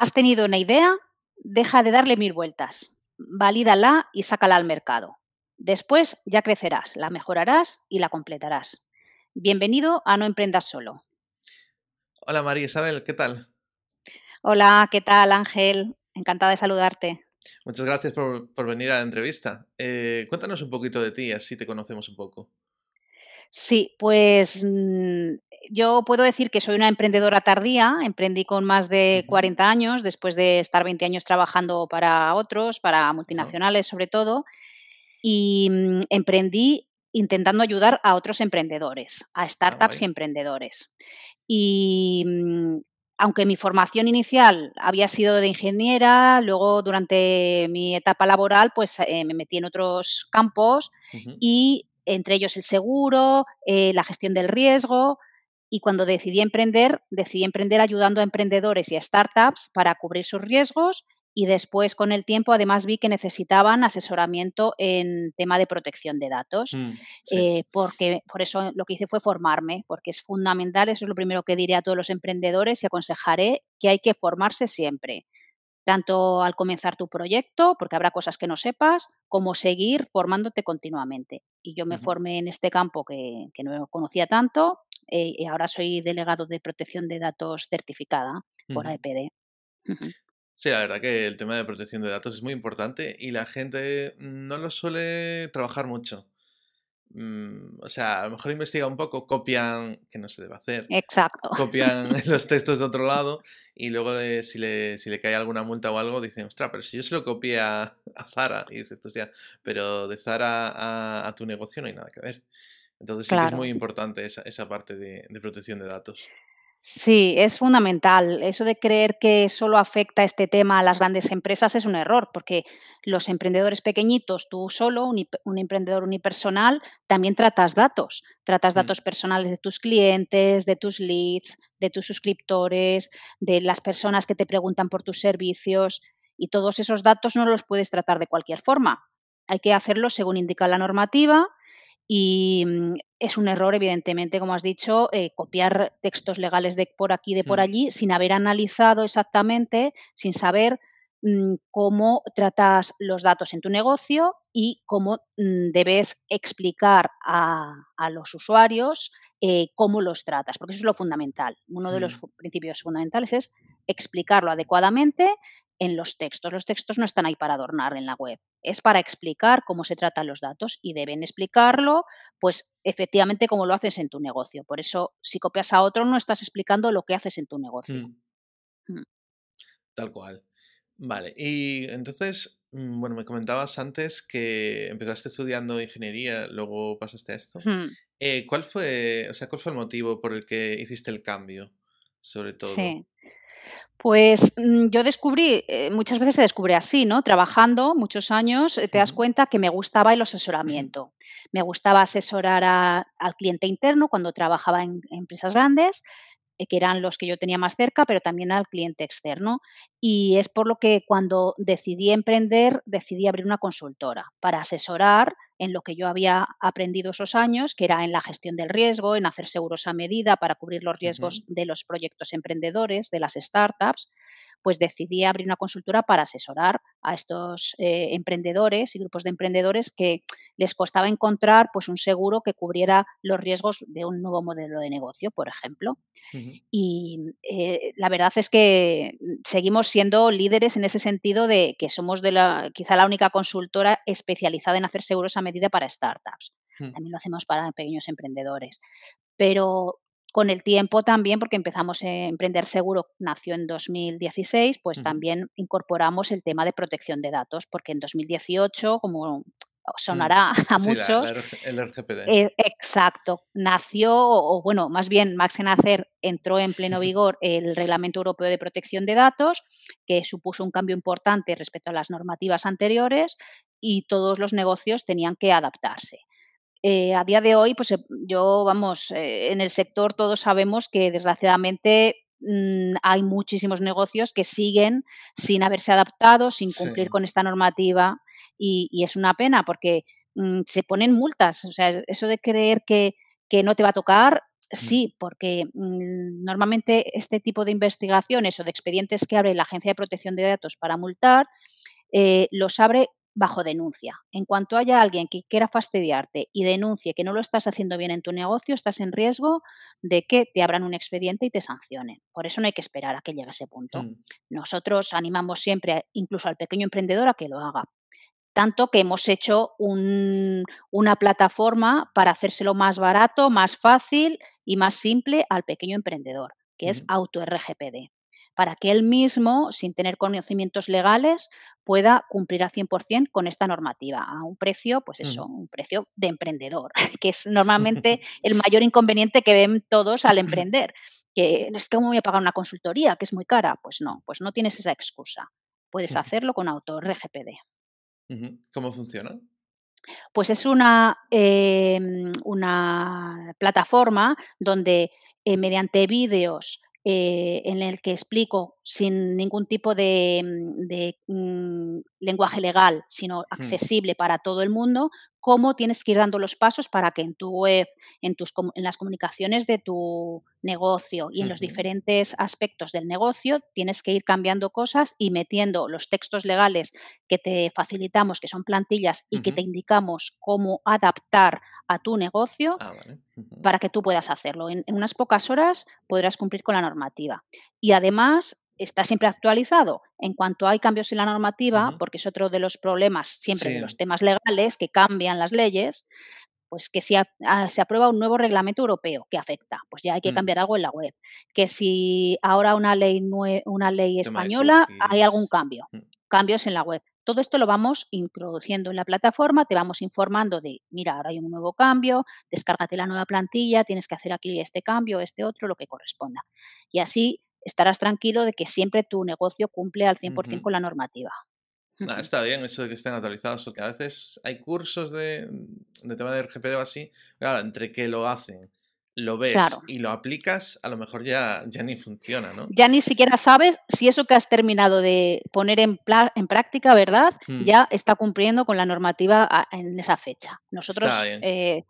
Has tenido una idea, deja de darle mil vueltas, valídala y sácala al mercado. Después ya crecerás, la mejorarás y la completarás. Bienvenido a No Emprendas Solo. Hola María Isabel, ¿qué tal? Hola, ¿qué tal Ángel? Encantada de saludarte. Muchas gracias por, venir a la entrevista. Eh, cuéntanos un poquito de ti, así te conocemos un poco. Sí, pues mm, yo puedo decir que soy una emprendedora tardía, emprendí con más de 40 años, después de estar 20 años trabajando para otros, para multinacionales sobre todo, y mm, emprendí intentando ayudar a otros emprendedores, a ah, startups y emprendedores. Y mm, aunque mi formación inicial había sido de ingeniera, luego durante mi etapa laboral pues eh, me metí en otros campos y entre ellos el seguro, eh, la gestión del riesgo y cuando decidí emprender, decidí emprender ayudando a emprendedores y a startups para cubrir sus riesgos y después con el tiempo además vi que necesitaban asesoramiento en tema de protección de datos, mm, eh, porque por eso lo que hice fue formarme, porque es fundamental, eso es lo primero que diré a todos los emprendedores y aconsejaré que hay que formarse siempre tanto al comenzar tu proyecto, porque habrá cosas que no sepas, como seguir formándote continuamente. Y yo me formé en este campo que, no conocía tanto eh, y ahora soy delegado de protección de datos certificada por AEPD. Sí, la verdad que el tema de protección de datos es muy importante y la gente no lo suele trabajar mucho. Mm, o sea, a lo mejor investiga un poco, copian, que no se debe hacer. Exacto. Copian los textos de otro lado y luego si, le, si le cae alguna multa o algo, dicen, ostras, pero si yo se lo copié a, Zara, y dices, hostia, pero de Zara a, tu negocio no hay nada que ver. Entonces sí que es muy importante esa, esa parte de protección de datos. Sí, es fundamental. Eso de creer que solo afecta este tema a las grandes empresas es un error, porque los emprendedores pequeñitos, tú solo, un, emprendedor unipersonal, también tratas datos. Tratas mm. datos personales de tus clientes, de tus leads, de tus suscriptores, de las personas que te preguntan por tus servicios y todos esos datos no los puedes tratar de cualquier forma. Hay que hacerlo según indica la normativa y mm, es un error, evidentemente, como has dicho, eh, copiar textos legales de por aquí, de por mm. allí, sin haber analizado exactamente, sin saber mm, cómo tratas los datos en tu negocio y cómo debes explicar a, los usuarios eh, cómo los tratas, porque eso es lo fundamental. Uno de los principios fundamentales es explicarlo adecuadamente en los textos. Los textos no están ahí para adornar en la web, es para explicar cómo se tratan los datos y deben explicarlo, pues efectivamente como lo haces en tu negocio. Por eso, si copias a otro, no estás explicando lo que haces en tu negocio. Mm. Mm. Tal cual. Vale, y entonces, mm, bueno, me comentabas antes que empezaste estudiando ingeniería, luego pasaste a esto. Eh, ¿Cuál fue, o sea, cuál fue el motivo por el que hiciste el cambio, sobre todo? Sí. Pues mm, yo descubrí, eh, muchas veces se descubre así, ¿no? Trabajando muchos años, eh, te das cuenta que me gustaba el asesoramiento. Me gustaba asesorar al cliente interno cuando trabajaba en empresas grandes eh, que eran los que yo tenía más cerca, pero también al cliente externo. Y es por lo que cuando decidí emprender, decidí abrir una consultora para asesorar en lo que yo había aprendido esos años, que era en la gestión del riesgo, en hacer seguros a medida para cubrir los riesgos de los proyectos emprendedores, de las startups pues decidí abrir una consultora para asesorar a estos eh, emprendedores y grupos de emprendedores que les costaba encontrar pues un seguro que cubriera los riesgos de un nuevo modelo de negocio, por ejemplo. Y eh, la verdad es que seguimos siendo líderes en ese sentido de que somos de la, quizá la única consultora especializada en hacer seguros a medida para startups. También lo hacemos para pequeños emprendedores. Pero con el tiempo también, porque empezamos a emprender seguro, nació en 2016, pues también incorporamos el tema de protección de datos, porque en 2018, como sonará a muchos. el RGPD. Eh, exacto. Nació, o bueno, más bien Max Nacer entró en pleno vigor el Reglamento Europeo de Protección de Datos, que supuso un cambio importante respecto a las normativas anteriores y todos los negocios tenían que adaptarse. Eh, a día de hoy, pues eh, yo, vamos, eh, en el sector todos sabemos que desgraciadamente mm, hay muchísimos negocios que siguen sin haberse adaptado, sin cumplir con esta normativa y, es una pena porque mm, se ponen multas. O sea, eso de creer que, que no te va a tocar sí, porque mm, normalmente este tipo de investigaciones o de expedientes que abre la Agencia de Protección de Datos para multar, eh, los abre bajo denuncia. En cuanto haya alguien que quiera fastidiarte y denuncie que no lo estás haciendo bien en tu negocio, estás en riesgo de que te abran un expediente y te sancionen. Por eso no hay que esperar a que llegue ese punto. Mm. Nosotros animamos siempre, incluso al pequeño emprendedor, a que lo haga. Tanto que hemos hecho una plataforma para hacérselo más barato, más fácil y más simple al pequeño emprendedor, que es AutoRGPD para que él mismo, sin tener conocimientos legales, pueda cumplir al 100% con esta normativa a un precio, pues eso, un precio de emprendedor, que es normalmente el mayor inconveniente que ven todos al emprender, que es que cómo voy a pagar una consultoría, que es muy cara, pues no, pues no tienes esa excusa. Puedes hacerlo con autor RGPD. ¿Cómo funciona? Pues es una, em, una plataforma donde eh, mediante vídeos eh, en el que explico sin ningún tipo de, mm, mm, lenguaje legal, sino accesible para todo el mundo, cómo tienes que ir dando los pasos para que en tu web, en, tus, en las comunicaciones de tu negocio y en los diferentes aspectos del negocio, tienes que ir cambiando cosas y metiendo los textos legales que te facilitamos, que son plantillas y que te indicamos cómo adaptar a tu negocio ah, para que tú puedas hacerlo. En, unas pocas horas podrás cumplir con la normativa. Y además está siempre actualizado. En cuanto hay cambios en la normativa, porque es otro de los problemas siempre de los temas legales, que cambian las leyes, pues que si ah, se aprueba un nuevo reglamento europeo que afecta, pues ya hay que mm. cambiar algo en la web. Que si ahora una ley, una ley española, hay algún cambio, mm. cambios en la web. Todo esto lo vamos introduciendo en la plataforma, te vamos informando de, mira, ahora hay un nuevo cambio, descárgate la nueva plantilla, tienes que hacer aquí este cambio, este otro, lo que corresponda. Y así estarás tranquilo de que siempre tu negocio cumple al 100% con la normativa. está bien eso de que estén actualizados, porque a veces hay cursos de, tema de RGPD o así, claro, entre que lo hacen, lo ves y lo aplicas, a lo mejor ya, ya ni funciona, ¿no? Ya ni siquiera sabes si eso que has terminado de poner en, en práctica, ¿verdad? Mm. Ya está cumpliendo con la normativa en esa fecha. Nosotros eh,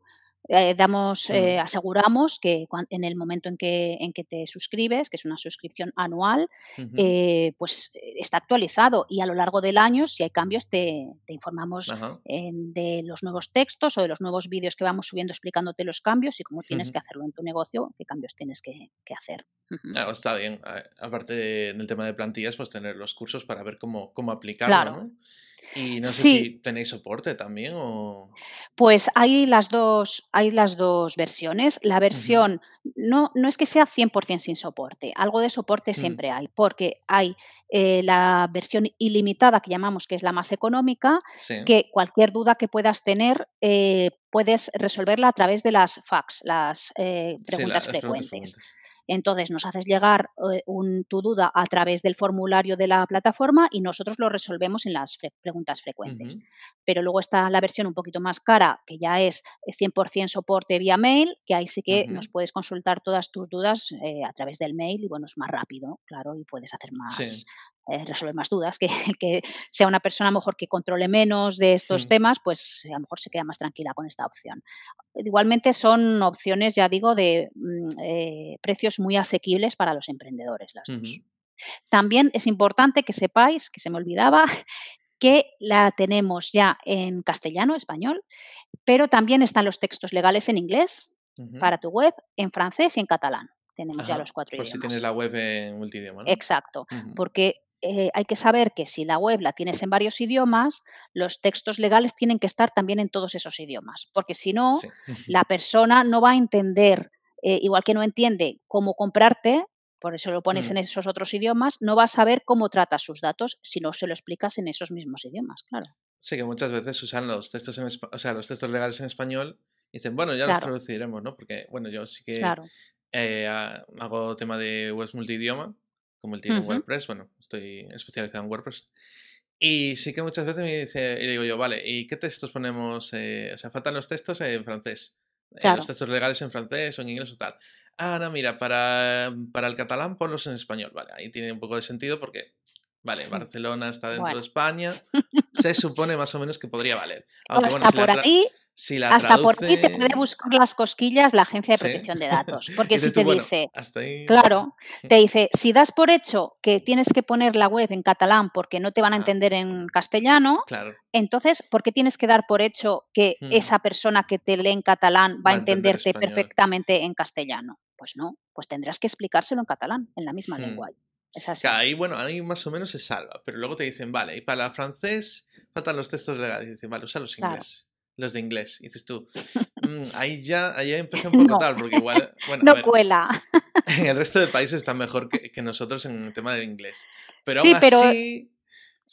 eh, damos, eh, aseguramos que en el momento en que, en que te suscribes, que es una suscripción anual, eh, pues está actualizado y a lo largo del año, si hay cambios, te, informamos de los nuevos textos o de los nuevos vídeos que vamos subiendo explicándote los cambios y cómo tienes que hacerlo en tu negocio, qué cambios tienes que, hacer. está bien. Aparte del tema de plantillas, pues tener los cursos para ver cómo, cómo aplicarlo, ¿no? Y no sé si tenéis soporte también o... Pues hay las dos, hay las dos versiones. La versión no, no es que sea 100% sin soporte, algo de soporte mm. siempre hay, porque hay eh, la versión ilimitada que llamamos, que es la más económica, que cualquier duda que puedas tener eh, puedes resolverla a través de las fax, las eh, preguntas frecuentes. Entonces nos haces llegar eh, tu duda a través del formulario de la plataforma y nosotros lo resolvemos en las preguntas frecuentes. Pero luego está la versión un poquito más cara, que ya es 100% soporte vía mail, que ahí sí que nos puedes consultar todas tus dudas eh, a través del mail y bueno, es más rápido, claro, y puedes hacer más, eh, resolver más dudas, que que sea una persona a lo mejor que controle menos de estos temas, pues a lo mejor se queda más tranquila con esta opción. Igualmente son opciones, ya digo, de mm, eh, precios muy asequibles para los emprendedores las dos. También es importante que sepáis, que se me olvidaba, que la tenemos ya en castellano, español, pero también están los textos legales en inglés para tu web, en francés y en catalán. Tenemos ya los cuatro idiomas. Por si tienes la web en multidioma. Exacto, porque eh, hay que saber que si la web la tienes en varios idiomas, los textos legales tienen que estar también en todos esos idiomas, porque si no, la persona no va a entender, eh, igual que no entiende cómo comprarte, por eso lo pones mm. en esos otros idiomas, no va a saber cómo tratas sus datos si no se lo explicas en esos mismos idiomas, claro. Sí, que muchas veces usan los textos, en, o sea, los textos legales en español y dicen, bueno, ya los traduciremos, ¿no? Porque, bueno, yo sí que eh, hago tema de webs multidioma como el tipo WordPress, bueno, estoy especializado en WordPress. Y sí que muchas veces me dice, y digo yo, vale, ¿y qué textos ponemos? Eh, o sea, faltan los textos en francés. Eh, los textos legales en francés o en inglés o tal. Ah, no, mira, para, para el catalán ponlos en español. Vale, ahí tiene un poco de sentido porque, vale, Barcelona está dentro de España. Se supone más o menos que podría valer. Aunque, bueno, por hasta por ti te puede buscar las cosquillas la Agencia de Protección de Datos. Porque si te dice, claro, te dice, si das por hecho que tienes que poner la web en catalán porque no te van a ah. entender en castellano, entonces, ¿por qué tienes que dar por hecho que hmm. esa persona que te lee en catalán va, a entenderte perfectamente en castellano? Pues no, pues tendrás que explicárselo en catalán, en la misma hmm. lengua. Es así. ahí, bueno, ahí más o menos se salva, pero luego te dicen, vale, y para el francés faltan los textos legales. Y dicen, vale, usa los inglés los de inglés. Y dices tú, mm, ahí ya ahí empecé un poco tal, porque igual. Bueno, no cuela. En el resto de países están mejor que, nosotros en el tema del inglés. Pero sí, pero así,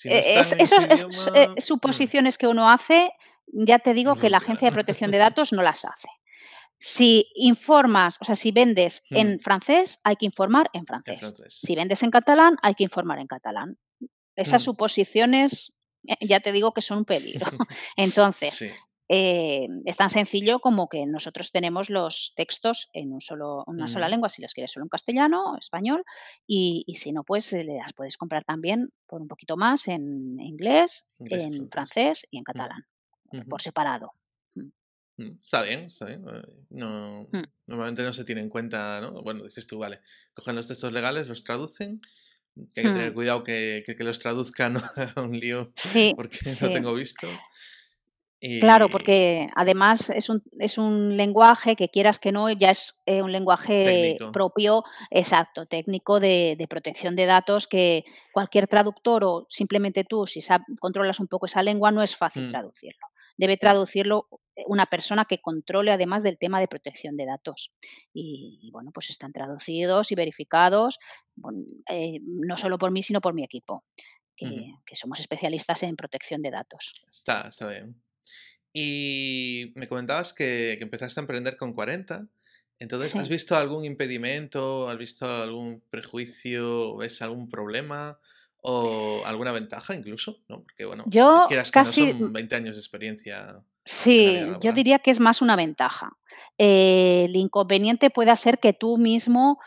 esas eh, suposiciones que uno hace, ya te digo que la Agencia de Protección de Datos no las hace. Si informas, o sea, si vendes en mm. francés, hay que informar en francés. Si vendes en catalán, hay que informar en catalán. Esas mm. suposiciones, eh, ya te digo que son un peligro. Entonces, eh, es tan sencillo como que nosotros tenemos los textos en un solo, una sola lengua, si los quieres solo en castellano o español, y, si no, pues eh, las puedes comprar también por un poquito más en inglés, en francés y en catalán, por separado. Mm. Mm, está bien, está bien. No, mm. Normalmente no se tiene en cuenta, ¿no? Bueno, dices tú, vale, cogen los textos legales, los traducen, que hay que tener cuidado que, que, los traduzcan no haga un lío, porque no tengo visto. Claro, porque además es un, es un lenguaje que quieras que no, ya es eh, un lenguaje propio, exacto, técnico de, protección de datos que cualquier traductor o simplemente tú, si controlas un poco esa lengua, no es fácil mm. traducirlo. Debe traducirlo eh, una persona que controle además del tema de protección de datos. Y, bueno, pues están traducidos y verificados, eh, no solo por mí, sino por mi equipo. Que, que, somos especialistas en protección de datos. Está, está bien. Y me comentabas que, empezaste a emprender con 40. Entonces, ¿has visto algún impedimento? ¿Has visto algún prejuicio? ¿Ves algún problema? ¿O alguna ventaja incluso? ¿no? Porque, bueno, yo casi... son 20 años de experiencia. Sí, yo diría que es más una ventaja. el inconveniente puede ser que tú mismo,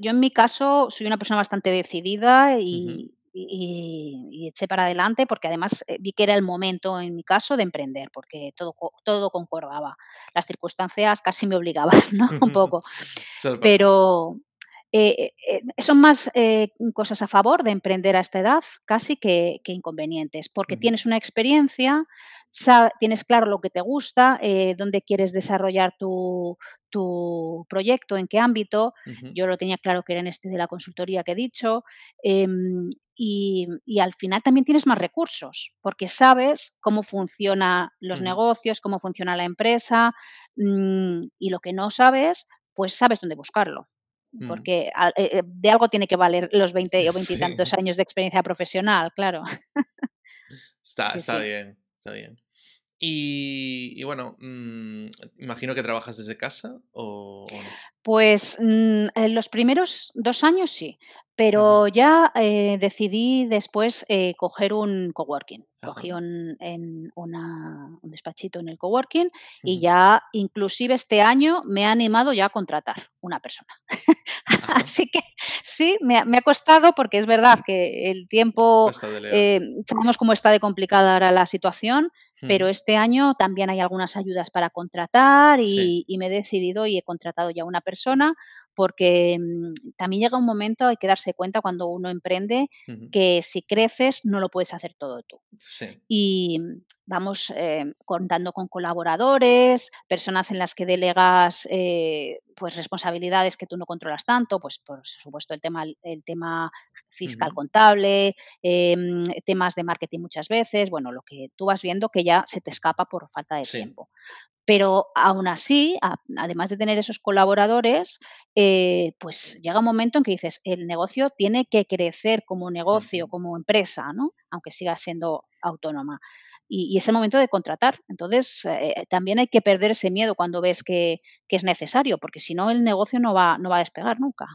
yo en mi caso soy una persona bastante decidida y, y, eché para adelante porque además eh, vi que era el momento en mi caso de emprender porque todo, todo concordaba. Las circunstancias casi me obligaban, ¿no? Un poco. Pero eh, eh, son más cosas a favor de emprender a esta edad casi que, inconvenientes porque tienes una experiencia, tienes claro lo que te gusta, dónde quieres desarrollar tu, tu proyecto, en qué ámbito. Yo lo tenía claro que era en este de la consultoría que he dicho. Em, y, al final también tienes más recursos, porque sabes cómo funcionan los negocios, cómo funciona la empresa mm, y lo que no sabes, pues sabes dónde buscarlo. Mm. Porque eh, eh, de algo tiene que valer los 20 o 20 y tantos años de experiencia profesional, claro. Está, está bien, está bien. Y, bueno, mm, imagino que trabajas desde casa o, no. Pues en los primeros dos años sí, pero ya eh, decidí después eh, coger un coworking. Cogí un, en una, un despachito en el coworking y ya inclusive este año me ha animado ya a contratar una persona. Así que sí, me, ha costado porque es verdad que el tiempo, eh, sabemos cómo está de complicada ahora la situación, pero este año también hay algunas ayudas para contratar y, y, me he decidido y he contratado ya una persona porque mm, también llega un momento, hay que darse cuenta cuando uno emprende que si creces no lo puedes hacer todo tú. Y mm, vamos eh, contando con colaboradores, personas en las que delegas eh, pues responsabilidades que tú no controlas tanto, pues por supuesto el tema, el tema fiscal contable, em, temas de marketing muchas veces, bueno, lo que tú vas viendo que ya se te escapa por falta de tiempo. Pero aún así, además de tener esos colaboradores, eh, pues llega un momento en que dices, el negocio tiene que crecer como negocio, como empresa, ¿no? Aunque siga siendo autónoma. Y, es el momento de contratar. Entonces, eh, también hay que perder ese miedo cuando ves que, es necesario, porque si no, el negocio no va, no va a despegar nunca.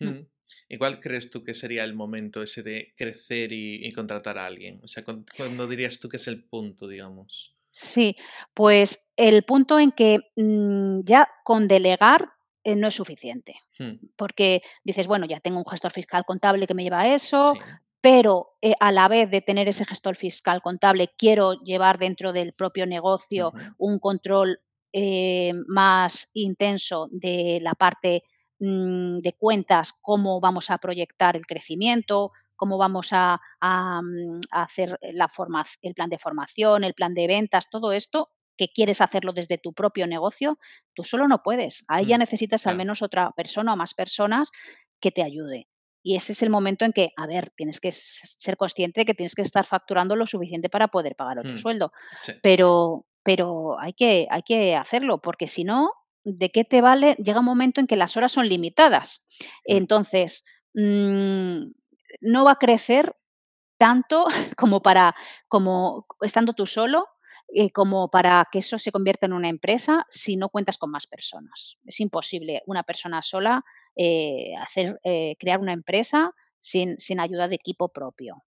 Mm. ¿Y cuál crees tú que sería el momento ese de crecer y, contratar a alguien? O sea, ¿cuándo dirías tú que es el punto, digamos? Sí, pues el punto en que mm, ya con delegar eh, no es suficiente, hmm. porque dices, bueno, ya tengo un gestor fiscal contable que me lleva a eso, pero eh, a la vez de tener ese gestor fiscal contable, quiero llevar dentro del propio negocio un control eh, más intenso de la parte mm, de cuentas, cómo vamos a proyectar el crecimiento, cómo vamos a, mm, hacer la el plan de formación, el plan de ventas, todo esto que quieres hacerlo desde tu propio negocio, tú solo no puedes. Ahí ya mm, necesitas al menos otra persona o más personas que te ayude. Y ese es el momento en que, a ver, tienes que ser consciente de que tienes que estar facturando lo suficiente para poder pagar otro sueldo. Pero, pero hay que, hay que hacerlo, porque si no, ¿de qué te vale? Llega un momento en que las horas son limitadas. Entonces, mm, no va a crecer tanto como para, como estando tú solo, eh, como para que eso se convierta en una empresa si no cuentas con más personas. Es imposible una persona sola eh, hacer, eh, crear una empresa sin, sin, ayuda de equipo propio.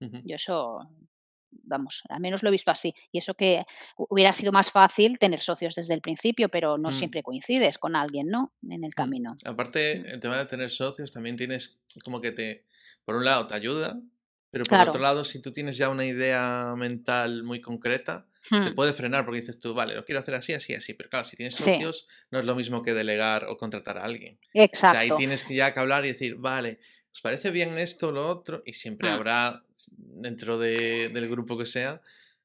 Yo eso vamos, al menos lo he visto así. Y eso que hubiera sido más fácil tener socios desde el principio, pero no mm. siempre coincides con alguien, ¿no? En el mm. camino. Aparte, mm. el tema de tener socios también tienes como que te, por un lado, te ayuda, pero por otro lado, si tú tienes ya una idea mental muy concreta, te puede frenar porque dices tú, vale, lo quiero hacer así, así, así. Pero claro, si tienes socios, no es lo mismo que delegar o contratar a alguien. Exacto. O sea, ahí tienes que ya que hablar y decir, vale, ¿os parece bien esto, lo otro? Y siempre mm. habrá, dentro del grupo que sea,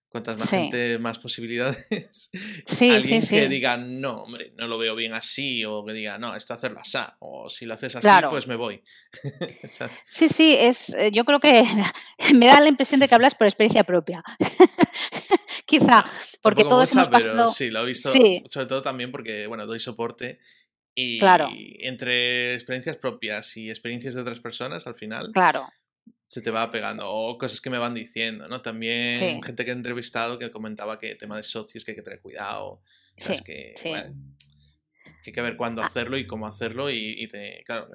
cuantas más gente, más posibilidades. Sí, Alguien que diga, no, hombre, no lo veo bien así, o que diga, no, esto hacerlo así, o si lo haces así, pues me voy. sí, sí, es, eh, yo creo que me da la impresión de que hablas por experiencia propia. Quizá, porque todos hemos pasado... sí, lo he visto, sobre todo también porque, bueno, doy soporte y claro. entre experiencias propias y experiencias de otras personas, al final, claro. Se te va pegando. O cosas que me van diciendo, ¿no? También gente que he entrevistado que comentaba que tema de socios que hay que tener cuidado. Sí, que, hay que ver cuándo ah. hacerlo y cómo hacerlo y, te, claro,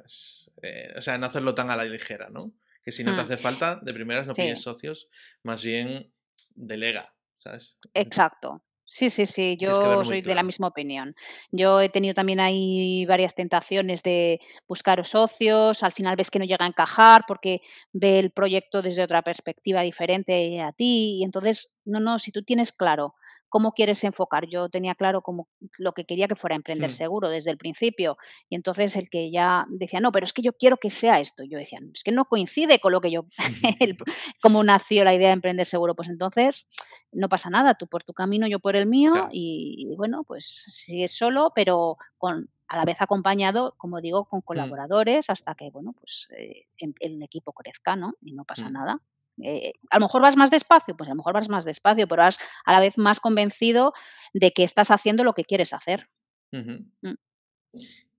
eh, o sea, no hacerlo tan a la ligera, ¿no? Que si no te mm. hace falta, de primeras no pides socios, más bien delega, ¿sabes? Exacto. Sí, sí, sí, yo soy de la misma opinión. Yo he tenido también ahí varias tentaciones de buscar socios, al final ves que no llega a encajar porque ve el proyecto desde otra perspectiva diferente a ti y entonces, no, no, si tú tienes claro cómo quieres enfocar. Yo tenía claro como lo que quería que fuera emprender seguro desde el principio. Y entonces el que ya decía, no, pero es que yo quiero que sea esto. Yo decía, es que no coincide con lo que yo, cómo nació la idea de emprender seguro. Pues entonces no pasa nada, tú por tu camino, yo por el mío. Y, bueno, pues sigues solo, pero con a la vez acompañado, como digo, con hmm. colaboradores hasta que, bueno, pues eh, el, equipo crezca, ¿no? Y no pasa hmm. nada. Eh, a lo mejor vas más despacio, pues a lo mejor vas más despacio, pero vas a la vez más convencido de que estás haciendo lo que quieres hacer. Mm.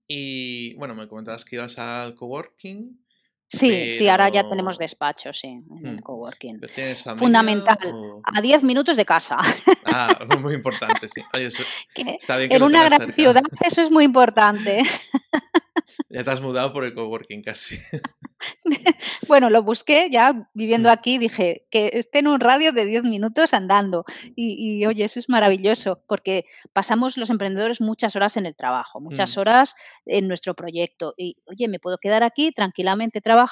Y bueno, me comentabas que ibas al coworking. Sí, sí, ahora ya tenemos despacho, sí, en el mm. coworking. Fundamental, a 10 minutos de casa. Ah, muy importante, sí. en una gran ciudad eso es muy importante. Ya te has mudado por el coworking casi. bueno, lo busqué ya viviendo aquí, dije que esté en un radio de 10 minutos andando. Y, oye, eso es maravilloso, porque pasamos los emprendedores muchas horas en el trabajo, muchas mm. horas en nuestro proyecto. Y oye, me puedo quedar aquí tranquilamente trabajando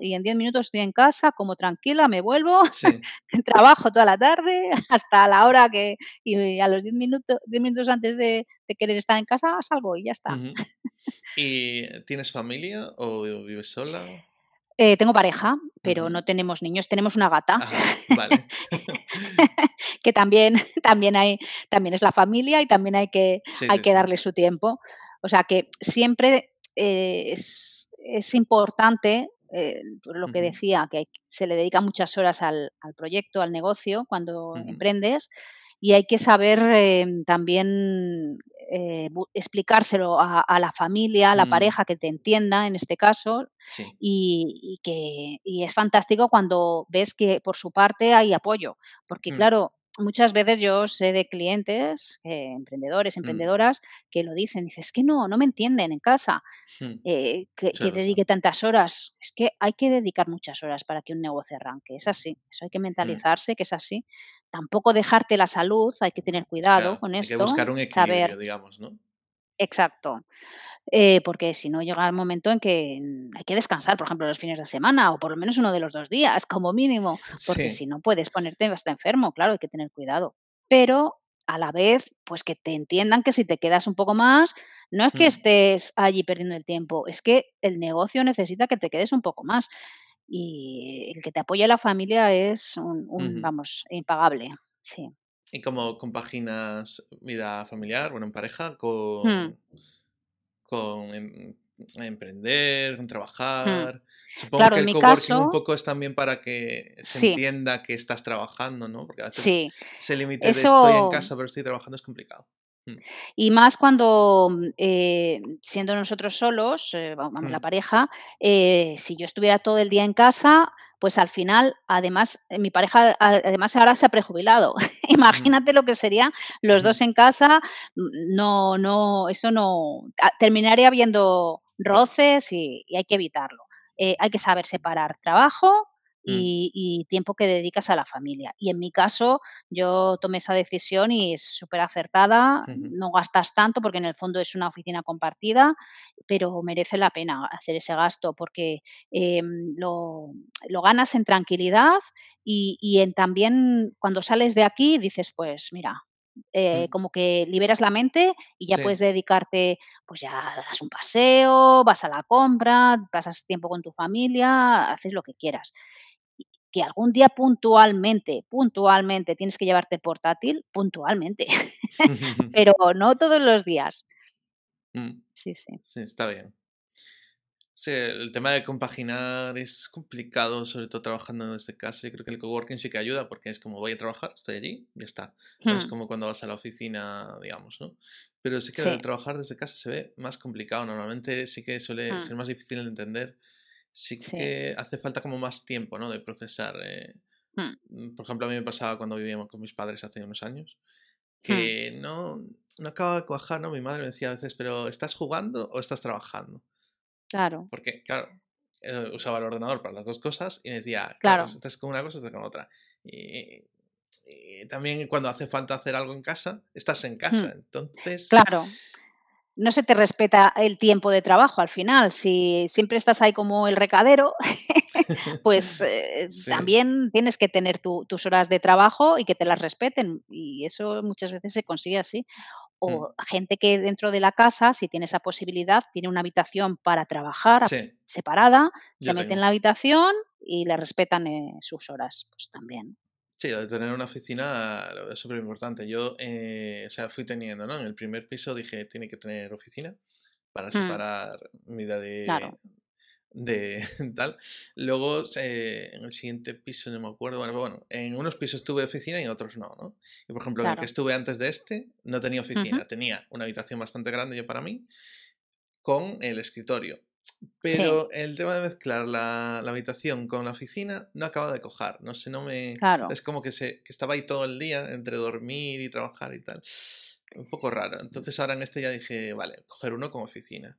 y en 10 minutos estoy en casa, como tranquila, me vuelvo, trabajo toda la tarde hasta la hora que, y a los 10 minutos, 10 minutos antes de, querer estar en casa salgo y ya está. ¿Y tienes familia o vives sola? Eh, tengo pareja, pero no tenemos niños, tenemos una gata. que también, también, hay, también es la familia y también hay que, hay que darle su tiempo. O sea que siempre eh, es, importante, eh, lo que decía, que se le dedica muchas horas al, proyecto, al negocio, cuando emprendes, y hay que saber em, también eh, explicárselo a, la familia, a la mm. pareja que te entienda en este caso y, que es fantástico cuando ves que por su parte hay apoyo, porque mm. claro, muchas veces yo sé de clientes, eh, emprendedores, mm. emprendedoras, que lo dicen, dices, es que no, no me entienden en casa, eh, que, dedique tantas horas. Es que hay que dedicar muchas horas para que un negocio arranque, es así, eso hay que mentalizarse que es así tampoco dejarte la salud, hay que tener cuidado con esto. Hay que buscar un equilibrio, digamos, ¿no? Exacto. Eh, porque si no llega el momento en que hay que descansar, por ejemplo, los fines de semana o por lo menos uno de los dos días, como mínimo, porque si no puedes ponerte hasta enfermo, claro, hay que tener cuidado. Pero a la vez, pues que te entiendan que si te quedas un poco más, no es que mm. estés allí perdiendo el tiempo, es que el negocio necesita que te quedes un poco más. Y el que te apoye la familia es un, vamos, impagable. Sí. ¿Y cómo compaginas vida familiar, bueno, en pareja, con, hmm. Con em, emprender, con hmm. trabajar? Supongo que el coworking un poco es también para que se entienda que estás trabajando, ¿no? Porque a veces sí. ese límite de estoy en casa pero estoy trabajando es complicado. Mm. Y más cuando, mm, eh, siendo nosotros solos, eh, vamos, la mm. pareja, eh, si yo estuviera todo el día en casa, pues al final, además, mi pareja, además ahora se ha prejubilado. Imagínate lo que sería los dos en casa. No, no, eso no. Terminaría habiendo roces y hay que evitarlo. hay que saber separar trabajo Mm. y, tiempo que dedicas a la familia. Y en mi caso, yo tomé esa decisión y es súper acertada. No gastas tanto porque en el fondo es una oficina compartida, pero merece la pena hacer ese gasto porque em, lo, ganas en tranquilidad y, en también cuando sales de aquí dices, pues mira, eh, mm. como que liberas la mente y ya puedes dedicarte, pues ya das un paseo, vas a la compra, pasas tiempo con tu familia, haces lo que quieras que algún día puntualmente, puntualmente tienes que llevarte portátil, puntualmente, pero no todos los días. Mm. Sí, sí. Sí, está bien. Sí, el tema de compaginar es complicado, sobre todo trabajando desde casa. Yo creo que el coworking sí que ayuda porque es como voy a trabajar, estoy allí, ya está. No es hmm. como cuando vas a la oficina, digamos, ¿no? Pero sí que el trabajar desde casa se ve más complicado. Normalmente sí que suele hmm. ser más difícil de entender sí que hace falta como más tiempo, ¿no? De procesar. Eh, hmm. mm, Por ejemplo, a mí me pasaba cuando vivíamos con mis padres hace unos años, hmm. que no, no acababa de cuajar, ¿no? Mi madre me decía a veces, pero ¿estás jugando o estás trabajando? Claro. Porque, claro, eh, usaba el ordenador para las dos cosas y me decía, claro, estás con una cosa, estás con otra. Y, también cuando hace falta hacer algo en casa, estás en casa. Hmm. Entonces... Claro no se te respeta el tiempo de trabajo al final. Si siempre estás ahí como el recadero, pues eh, también tienes que tener tus horas de trabajo y que te las respeten. Y eso muchas veces se consigue así. O mm. gente que dentro de la casa, si tiene esa posibilidad, tiene una habitación para trabajar separada, se mete en la habitación y le respetan eh, sus horas, pues también. Sí, de tener una oficina es súper importante. Yo, eh, o sea, fui teniendo, ¿no? En el primer piso dije, tiene que tener oficina para mm. separar mi vida de, de tal. Luego, en el siguiente piso, no me acuerdo, bueno, bueno, en unos pisos tuve oficina y en otros no, ¿no? Y por ejemplo, en el que estuve antes de este, no tenía oficina, tenía una habitación bastante grande yo para mí, con el escritorio. Pero el tema de mezclar la, la, habitación con la oficina no acaba de cojar. No sé, no me. Es como que, se, que estaba ahí todo el día entre dormir y trabajar y tal. Un poco raro. Entonces ahora en este ya dije, vale, coger uno como oficina.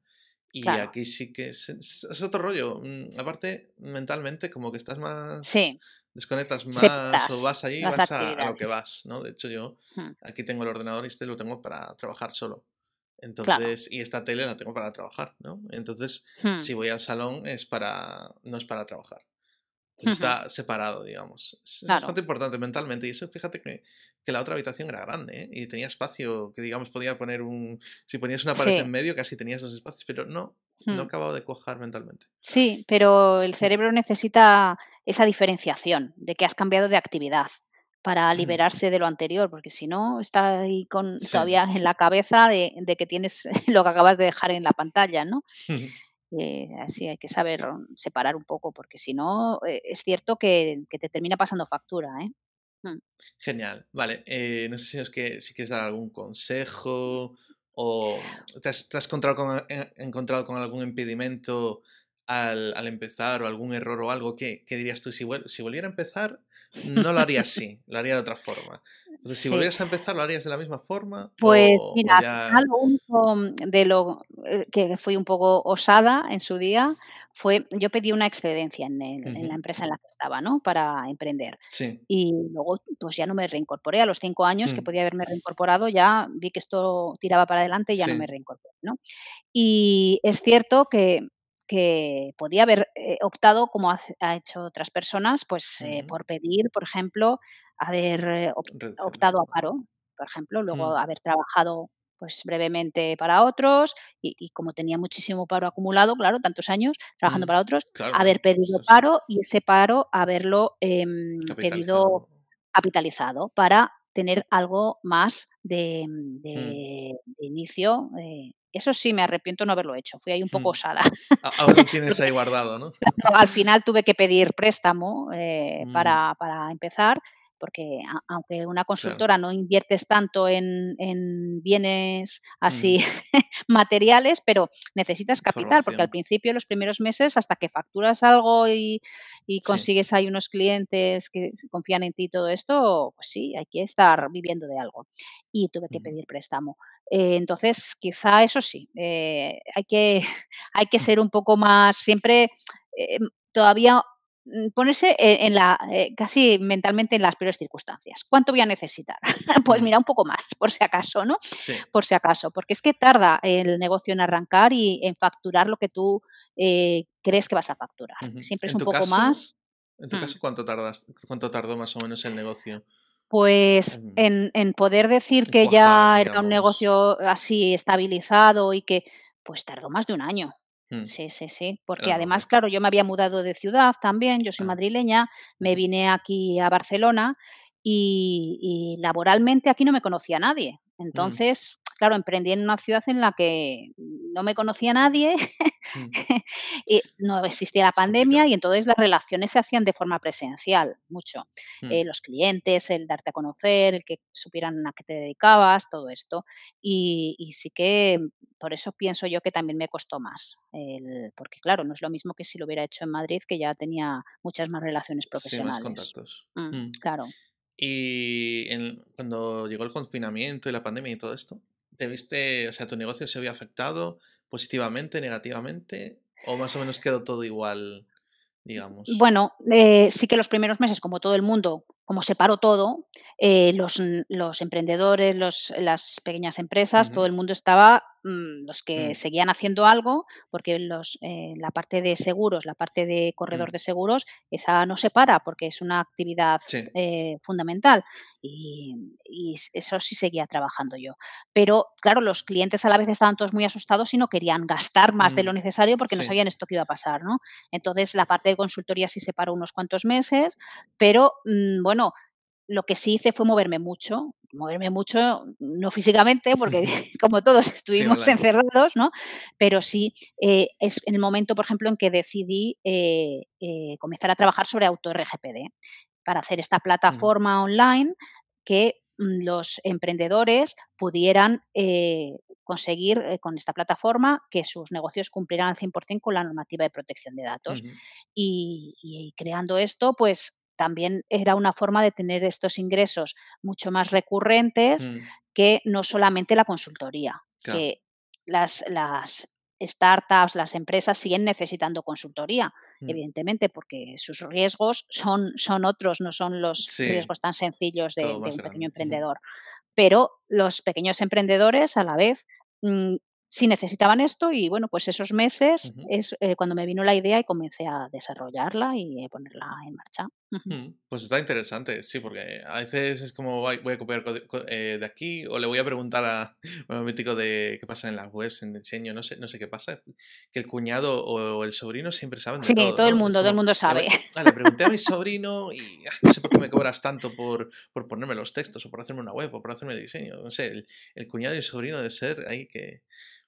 Y aquí sí que es, es, otro rollo. Mm, aparte, mentalmente, como que estás más. Sí. Desconectas más o vas ahí, vas, a, a, lo que vas, ¿no? De hecho, yo hmm. aquí tengo el ordenador y este lo tengo para trabajar solo. Entonces, y esta tele la tengo para trabajar, ¿no? Entonces, hmm. si voy al salón es para, no es para trabajar. Está separado, digamos. Es bastante importante mentalmente. Y eso, fíjate que, que la otra habitación era grande, ¿eh? Y tenía espacio, que digamos podía poner un... Si ponías una pared en medio, casi tenías los espacios, pero no, no hmm. acababa de cojar mentalmente. Sí, pero el cerebro necesita esa diferenciación de que has cambiado de actividad para liberarse de lo anterior, porque si no, está ahí con, todavía en la cabeza de, que tienes lo que acabas de dejar en la pantalla, ¿no? Eh, así hay que saber separar un poco, porque si no, eh, es cierto que, te termina pasando factura, ¿eh? Mm. Genial, vale. no sé si, es que, si quieres dar algún consejo o te has, encontrado, con, encontrado con algún impedimento al, empezar o algún error o algo que, dirías tú, si, si volviera a empezar, no lo haría así, lo haría de otra forma. Entonces, si volvieras a empezar, ¿lo harías de la misma forma? Pues mira, lo único de lo eh, que fui un poco osada en su día fue, yo pedí una excedencia en, la empresa en la que estaba, ¿no? Para emprender. Sí. Y luego, pues ya no me reincorporé. A los cinco años que mm. podía haberme reincorporado, ya vi que esto tiraba para adelante y ya no me reincorporé, ¿no? Y es cierto que, que podía haber eh, optado, como ha, hecho otras personas, pues eh, por pedir, por ejemplo, haber eh, optado a paro, por ejemplo, luego mm. haber trabajado pues brevemente para otros y, como tenía muchísimo paro acumulado, claro, tantos años trabajando mm, para otros, haber pedido paro y ese paro haberlo em, pedido capitalizado para tener algo más de, mm. inicio. Eh, eso sí, me arrepiento no haberlo hecho. Fui ahí un poco osada. Aún lo tienes ahí guardado, ¿no? Al final tuve que pedir préstamo eh, para, para empezar porque aunque una consultora no inviertes tanto en, bienes así mm. materiales, pero necesitas capital, porque al principio, los primeros meses, hasta que facturas algo y, consigues ahí unos clientes que confían en ti y todo esto, pues sí, hay que estar viviendo de algo. Y tuve que pedir préstamo. Eh, entonces, quizá eso sí, eh, hay, que, hay que ser un poco más, siempre eh, todavía Mm, ponerse e, en la, eh, casi mentalmente en las peores circunstancias. ¿Cuánto voy a necesitar? pues mira, un poco más, por si acaso, ¿no? Por si acaso, porque es que tarda el negocio en arrancar y en facturar lo que tú eh, crees que vas a facturar. Siempre es un poco más. En tu mm. caso, ¿cuánto, tardas, ¿cuánto tardó más o menos el negocio? Pues en, poder decir que ya era un negocio así estabilizado y que pues tardó más de un año. Mm. Sí, sí, sí, porque además, claro, yo me había mudado de ciudad también, yo soy madrileña, me vine aquí a Barcelona y, laboralmente aquí no me conocía nadie. Mm. Entonces, claro, emprendí en una ciudad en la que no me conocía nadie, mm. y no existía la pandemia y entonces las relaciones se hacían de forma presencial, mucho. Mm. Eh, los clientes, el darte a conocer, el que supieran a qué te dedicabas, todo esto. Y, sí que por eso pienso yo que también me costó más, porque claro, no es lo mismo que si lo hubiera hecho en Madrid, que ya tenía muchas más relaciones profesionales. Sí, más contactos. Claro. Y cuando llegó el confinamiento y la pandemia y todo esto, ¿te viste, o sea, tu negocio se había afectado positivamente, negativamente? ¿O más o menos quedó todo igual, digamos? Bueno, eh, sí que los primeros meses, como todo el mundo, como se paró todo, eh, los, los, emprendedores, los, las pequeñas empresas, todo el mundo estaba, mm, los que mm. seguían haciendo algo, porque los, eh, la parte de seguros, la parte de corredor mm. de seguros, esa no se para porque es una actividad eh, fundamental y, eso sí seguía trabajando yo. Pero claro, los clientes a la vez estaban todos muy asustados y no querían gastar más de lo necesario porque no sabían esto que iba a pasar, ¿no? Entonces la parte de consultoría sí se paró unos cuantos meses, pero bueno, lo que sí hice fue moverme mucho, moverme mucho, no físicamente, porque como todos estuvimos encerrados, ¿no? Pero sí eh, es el momento, por ejemplo, en que decidí eh, eh, comenzar a trabajar sobre auto-RGPD para hacer esta plataforma online que mm, los emprendedores pudieran conseguir con esta plataforma que sus negocios cumplieran al 100% con la normativa de protección de datos. y, creando esto, pues también era una forma de tener estos ingresos mucho más recurrentes mm. que no solamente la consultoría. Que las, las startups, las empresas siguen necesitando consultoría, mm. evidentemente, porque sus riesgos son, son otros, no son los riesgos tan sencillos de, un pequeño emprendedor. Pero los pequeños emprendedores, a la vez, mm, sí necesitaban esto y bueno, pues esos meses es eh, cuando me vino la idea y comencé a desarrollarla y a ponerla en marcha. Mm, pues está interesante, sí, porque a veces es como voy a copiar eh, de aquí o le voy a preguntar a un mítico de qué pasa en las webs, en diseño, no sé, no sé qué pasa, que el cuñado o el sobrino siempre saben de sí, todo. todo el mundo, todo el mundo sabe. Le, le, pregunté a mi sobrino y ah, no sé por qué me cobras tanto por, por ponerme los textos o por hacerme una web o por hacerme diseño, no sé, el, el cuñado y el sobrino debe ser ahí que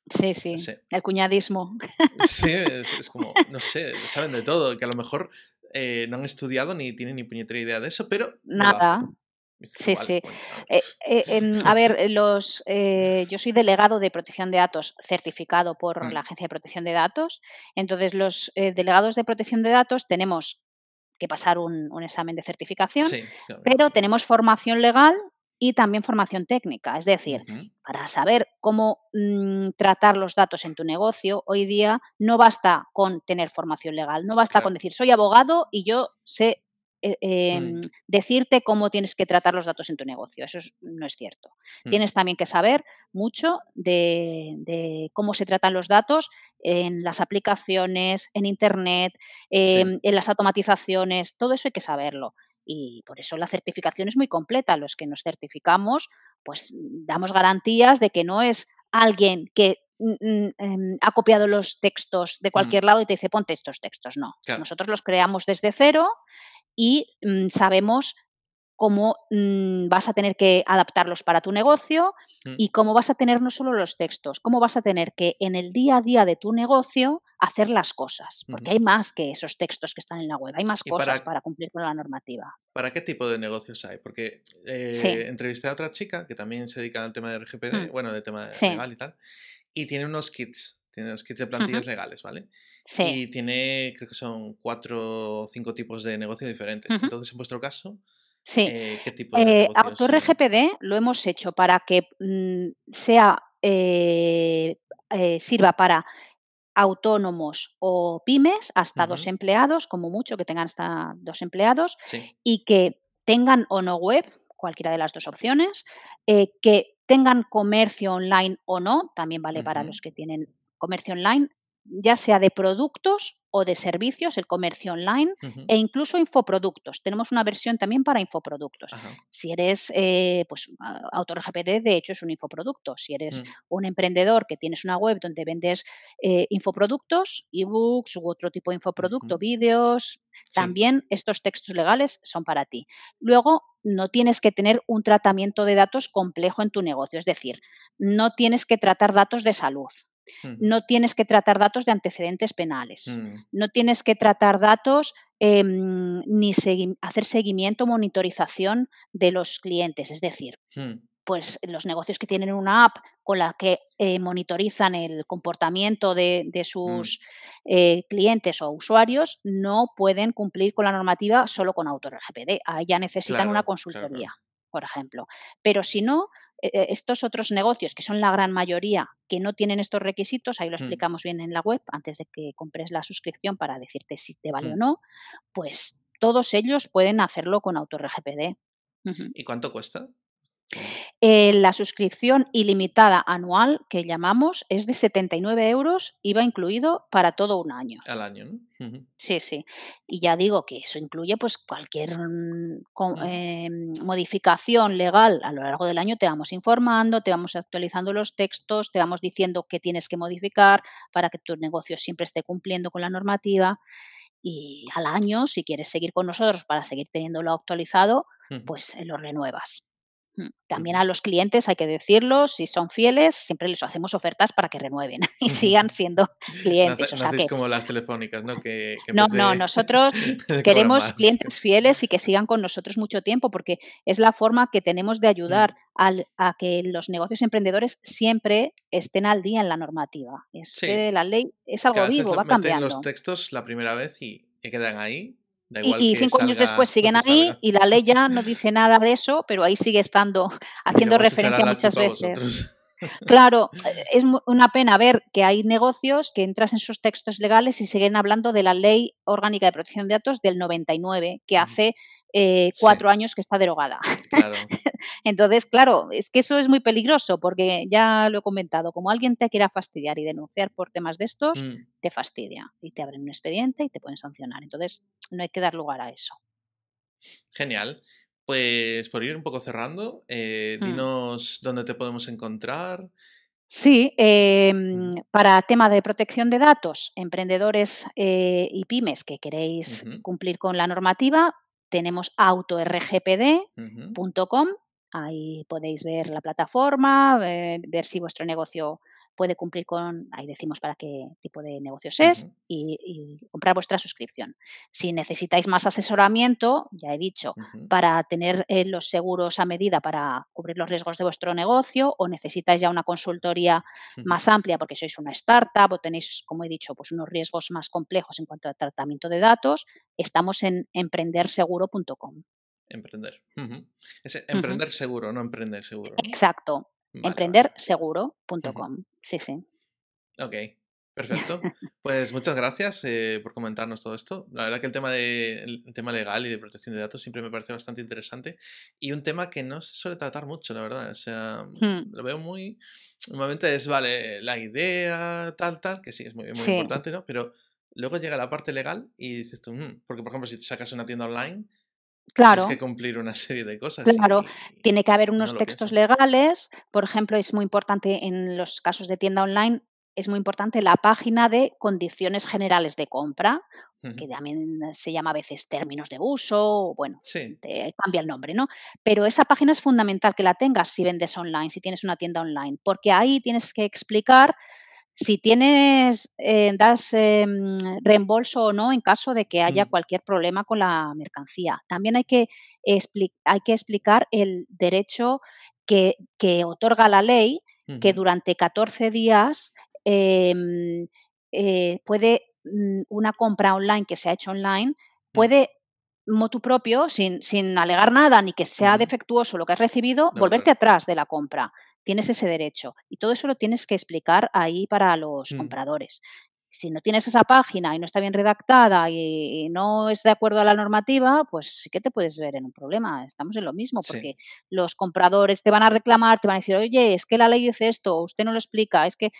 Sí, sí, el cuñadismo. Sí, es, como, no sé, saben de todo, que a lo mejor eh, no han estudiado ni tienen ni puñetera idea de eso, pero... Nada. Sí, sí. Eh, eh, em, a ver, los, yo soy delegado de protección de datos certificado por mm. la Agencia de Protección de Datos. Entonces, los delegados de protección de datos tenemos que pasar un, examen de certificación, pero tenemos formación legal y también formación técnica. Es decir, para saber cómo mm, tratar los datos en tu negocio, hoy día no basta con tener formación legal, no basta con decir soy abogado y yo sé eh, em, mm. decirte cómo tienes que tratar los datos en tu negocio. Eso no es cierto. Mm. Tienes también que saber mucho de, cómo se tratan los datos en las aplicaciones, en Internet, em, en las automatizaciones, todo eso hay que saberlo. Y por eso la certificación es muy completa. Los que nos certificamos, pues damos garantías de que no es alguien que mm, em, ha copiado los textos de cualquier lado y te dice ponte estos textos. No, nosotros los creamos desde cero y mm, sabemos cómo mm, vas a tener que adaptarlos para tu negocio mm. y cómo vas a tener no solo los textos, cómo vas a tener que en el día a día de tu negocio hacer las cosas, porque hay más que esos textos que están en la web, hay más cosas para, cumplir con la normativa. ¿Para qué tipo de negocios hay? Porque eh, entrevisté a otra chica que también se dedica al tema de RGPD, bueno, de tema legal y tal, y tiene unos kits tiene los kits de plantillas legales, ¿vale? Sí. Y tiene, creo que son cuatro o cinco tipos de negocios diferentes. Entonces, en vuestro caso, sí. Eh, ¿qué tipo de eh, lo hemos hecho para que mm, sea eh, eh, sirva para autónomos o pymes hasta dos empleados, como mucho que tengan hasta dos empleados, y que tengan o no web, cualquiera de las dos opciones, que tengan comercio online o no, también vale para los que tienen comercio online, ya sea de productos o de servicios, el comercio online e incluso infoproductos. Tenemos una versión también para infoproductos. Si eres eh, pues, autor GPD, de hecho es un infoproducto. Si eres mm. un emprendedor que tienes una web donde vendes eh, infoproductos, ebooks u otro tipo de infoproducto, vídeos, también estos textos legales son para ti. Luego, no tienes que tener un tratamiento de datos complejo en tu negocio, es decir, no tienes que tratar datos de salud no tienes que tratar datos de antecedentes penales, mm. no tienes que tratar datos em, ni hacer seguimiento, monitorización de los clientes. Es decir, mm. pues los negocios que tienen una app con la que eh, monitorizan el comportamiento de, sus eh, clientes o usuarios no pueden cumplir con la normativa solo con autor GPD. Ahí ya necesitan una consultoría. por ejemplo. Pero si no, estos otros negocios, que son la gran mayoría, que no tienen estos requisitos, ahí lo mm. explicamos bien en la web antes de que compres la suscripción para decirte si te vale o no, pues todos ellos pueden hacerlo con AutoRGPD. ¿Y cuánto cuesta? Eh, la suscripción ilimitada anual que llamamos es de 79 euros, IVA incluido para todo un año. Al año, ¿no? Sí, sí. Y ya digo que eso incluye pues cualquier mm, em, modificación legal a lo largo del año. Te vamos informando, te vamos actualizando los textos, te vamos diciendo qué tienes que modificar para que tu negocio siempre esté cumpliendo con la normativa. Y al año, si quieres seguir con nosotros para seguir teniéndolo actualizado, pues eh, lo renuevas. Mm, también a los clientes hay que decirlo, si son fieles, siempre les hacemos ofertas para que renueven y sigan siendo clientes. No, o como las telefónicas, ¿no? Que, no, no, nosotros queremos clientes fieles y que sigan con nosotros mucho tiempo porque es la forma que tenemos de mm. ayudar a que los negocios emprendedores siempre estén al día en la normativa. Es que la ley es algo vivo, va cambiando. los textos la primera vez y quedan ahí y, cinco años después siguen ahí y la ley ya no dice nada de eso, pero ahí sigue estando haciendo referencia muchas veces. Claro, es una pena ver que hay negocios que entras en sus textos legales y siguen hablando de la Ley Orgánica de Protección de Datos del 99, que hace eh, cuatro años que está derogada. Entonces, claro, es que eso es muy peligroso porque ya lo he comentado, como alguien te quiera fastidiar y denunciar por temas de estos, mm. te fastidia y te abren un expediente y te pueden sancionar. Entonces, no hay que dar lugar a eso. Genial. Pues por ir un poco cerrando, eh, mm. dinos dónde te podemos encontrar. Sí, em, para tema de protección de datos, emprendedores eh, y pymes que queréis cumplir con la normativa, tenemos autorgpd.com, ahí podéis ver la plataforma, eh, ver si vuestro negocio puede cumplir con, ahí decimos para qué tipo de negocios es, y, comprar vuestra suscripción. Si necesitáis más asesoramiento, ya he dicho, para tener eh, los seguros a medida para cubrir los riesgos de vuestro negocio, o necesitáis ya una consultoría más amplia porque sois una startup o tenéis, como he dicho, pues unos riesgos más complejos en cuanto a tratamiento de datos, estamos en emprenderseguro.com. Emprender. emprender seguro, no emprender seguro. Exacto. Emprenderseguro.com. Sí, sí. Ok, perfecto. Pues muchas gracias eh, por comentarnos todo esto. La verdad que el tema, de, el tema legal y de protección de datos siempre me parece bastante interesante y un tema que no se suele tratar mucho, la verdad. O sea, hmm. lo veo muy... Normalmente es, vale, la idea, tal, tal, que sí, es muy, muy importante, ¿no? Pero luego llega la parte legal y dices tú, mm", porque por ejemplo, si te sacas una tienda online, Claro. Tienes que cumplir una serie de cosas. Claro, tiene que haber unos textos legales. Por ejemplo, es muy importante en los casos de tienda online es muy importante la página de condiciones generales de compra, que también se llama a veces términos de uso, bueno, cambia el nombre, ¿no? Pero esa página es fundamental que la tengas si vendes online, si tienes una tienda online, porque ahí tienes que explicar si tienes, eh, das em, reembolso o no en caso de que haya mm. cualquier problema con la mercancía. También hay que, hay que explicar el derecho que, que otorga la ley que durante 14 días Em, eh, puede mm, una compra online que se ha hecho online, mm. puede motu propio, sin, sin alegar nada ni que sea defectuoso lo que has recibido, volverte atrás de la compra. Tienes ese derecho. Y todo eso lo tienes que explicar ahí para los mm. compradores. Si no tienes esa página y no está bien redactada y, no es de acuerdo a la normativa, pues sí que te puedes ver en un problema. Estamos en lo mismo, porque los compradores te van a reclamar, te van a decir, oye, es que la ley dice esto, usted no lo explica, es que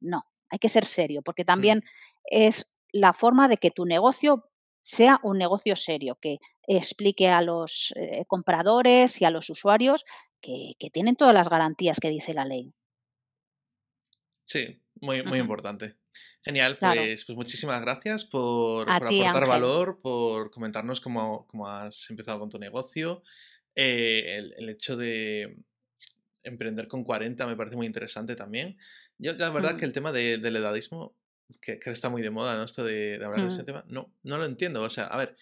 no, hay que ser serio, porque mm. también es la forma de que tu negocio sea un negocio serio, que explique a los eh, compradores y a los usuarios que, tienen todas las garantías que dice la ley. Sí, muy, muy importante. Genial, pues, pues, muchísimas gracias por, aportar valor, por comentarnos cómo, has empezado con tu negocio. Eh, el, hecho de emprender con 40 me parece muy interesante también. Yo, la verdad que mm. el tema del edadismo, que, que, está muy de moda, ¿no? Esto de, hablar de ese mm. tema, no, no lo entiendo. O sea, a ver,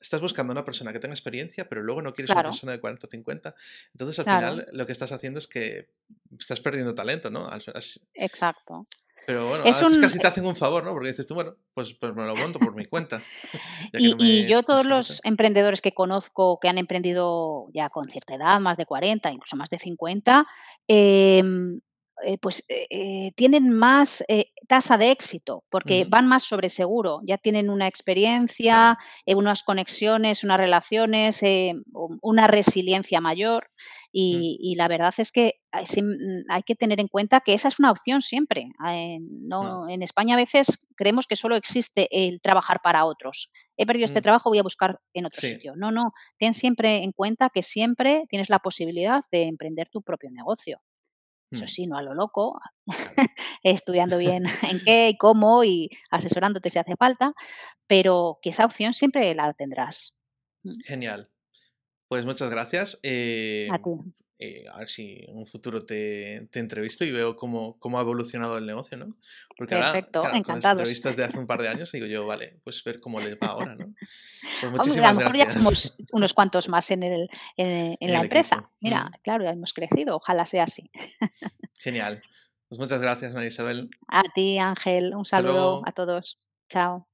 estás buscando una persona que tenga experiencia, pero luego no quieres una persona de 40 o 50. Entonces, al final, lo que estás haciendo es que estás perdiendo talento, ¿no? Exacto. Pero bueno, es, casi te hacen un favor, ¿no? Porque dices tú, bueno, pues, pues me lo monto por mi cuenta. y, yo todos los emprendedores que conozco que han emprendido ya con cierta edad, más de 40, incluso más de 50, eh, em, eh, pues eh, eh, tienen más tasa de éxito porque van más sobre seguro, ya tienen una experiencia, unas conexiones, unas relaciones, una resiliencia mayor mm. y, la verdad es que mm, hay, que tener en cuenta que esa es una opción siempre. no, En España a veces creemos que solo existe el trabajar para otros. He perdido este mm. trabajo, voy a buscar en otro sitio. No, no, ten siempre en cuenta que siempre tienes la posibilidad de emprender tu propio negocio. Eso mm. sí, no a lo loco, estudiando bien en qué y cómo y asesorándote si hace falta, pero que esa opción siempre la tendrás. Mm. Genial. Pues muchas gracias. Eh, a ti. Eh, a ver si en un futuro te, te entrevisto y veo cómo, cómo, ha evolucionado el negocio, ¿no? Porque Perfecto, ahora, con las entrevistas de hace un par de años digo yo, vale, pues ver cómo les va ahora, ¿no? Pues muchísimas a lo mejor ya somos unos cuantos más en, el, en, la empresa. Mira, claro, ya hemos crecido, ojalá sea así. Genial. Pues muchas gracias, María Isabel. A ti, Ángel. Un saludo a todos. Chao.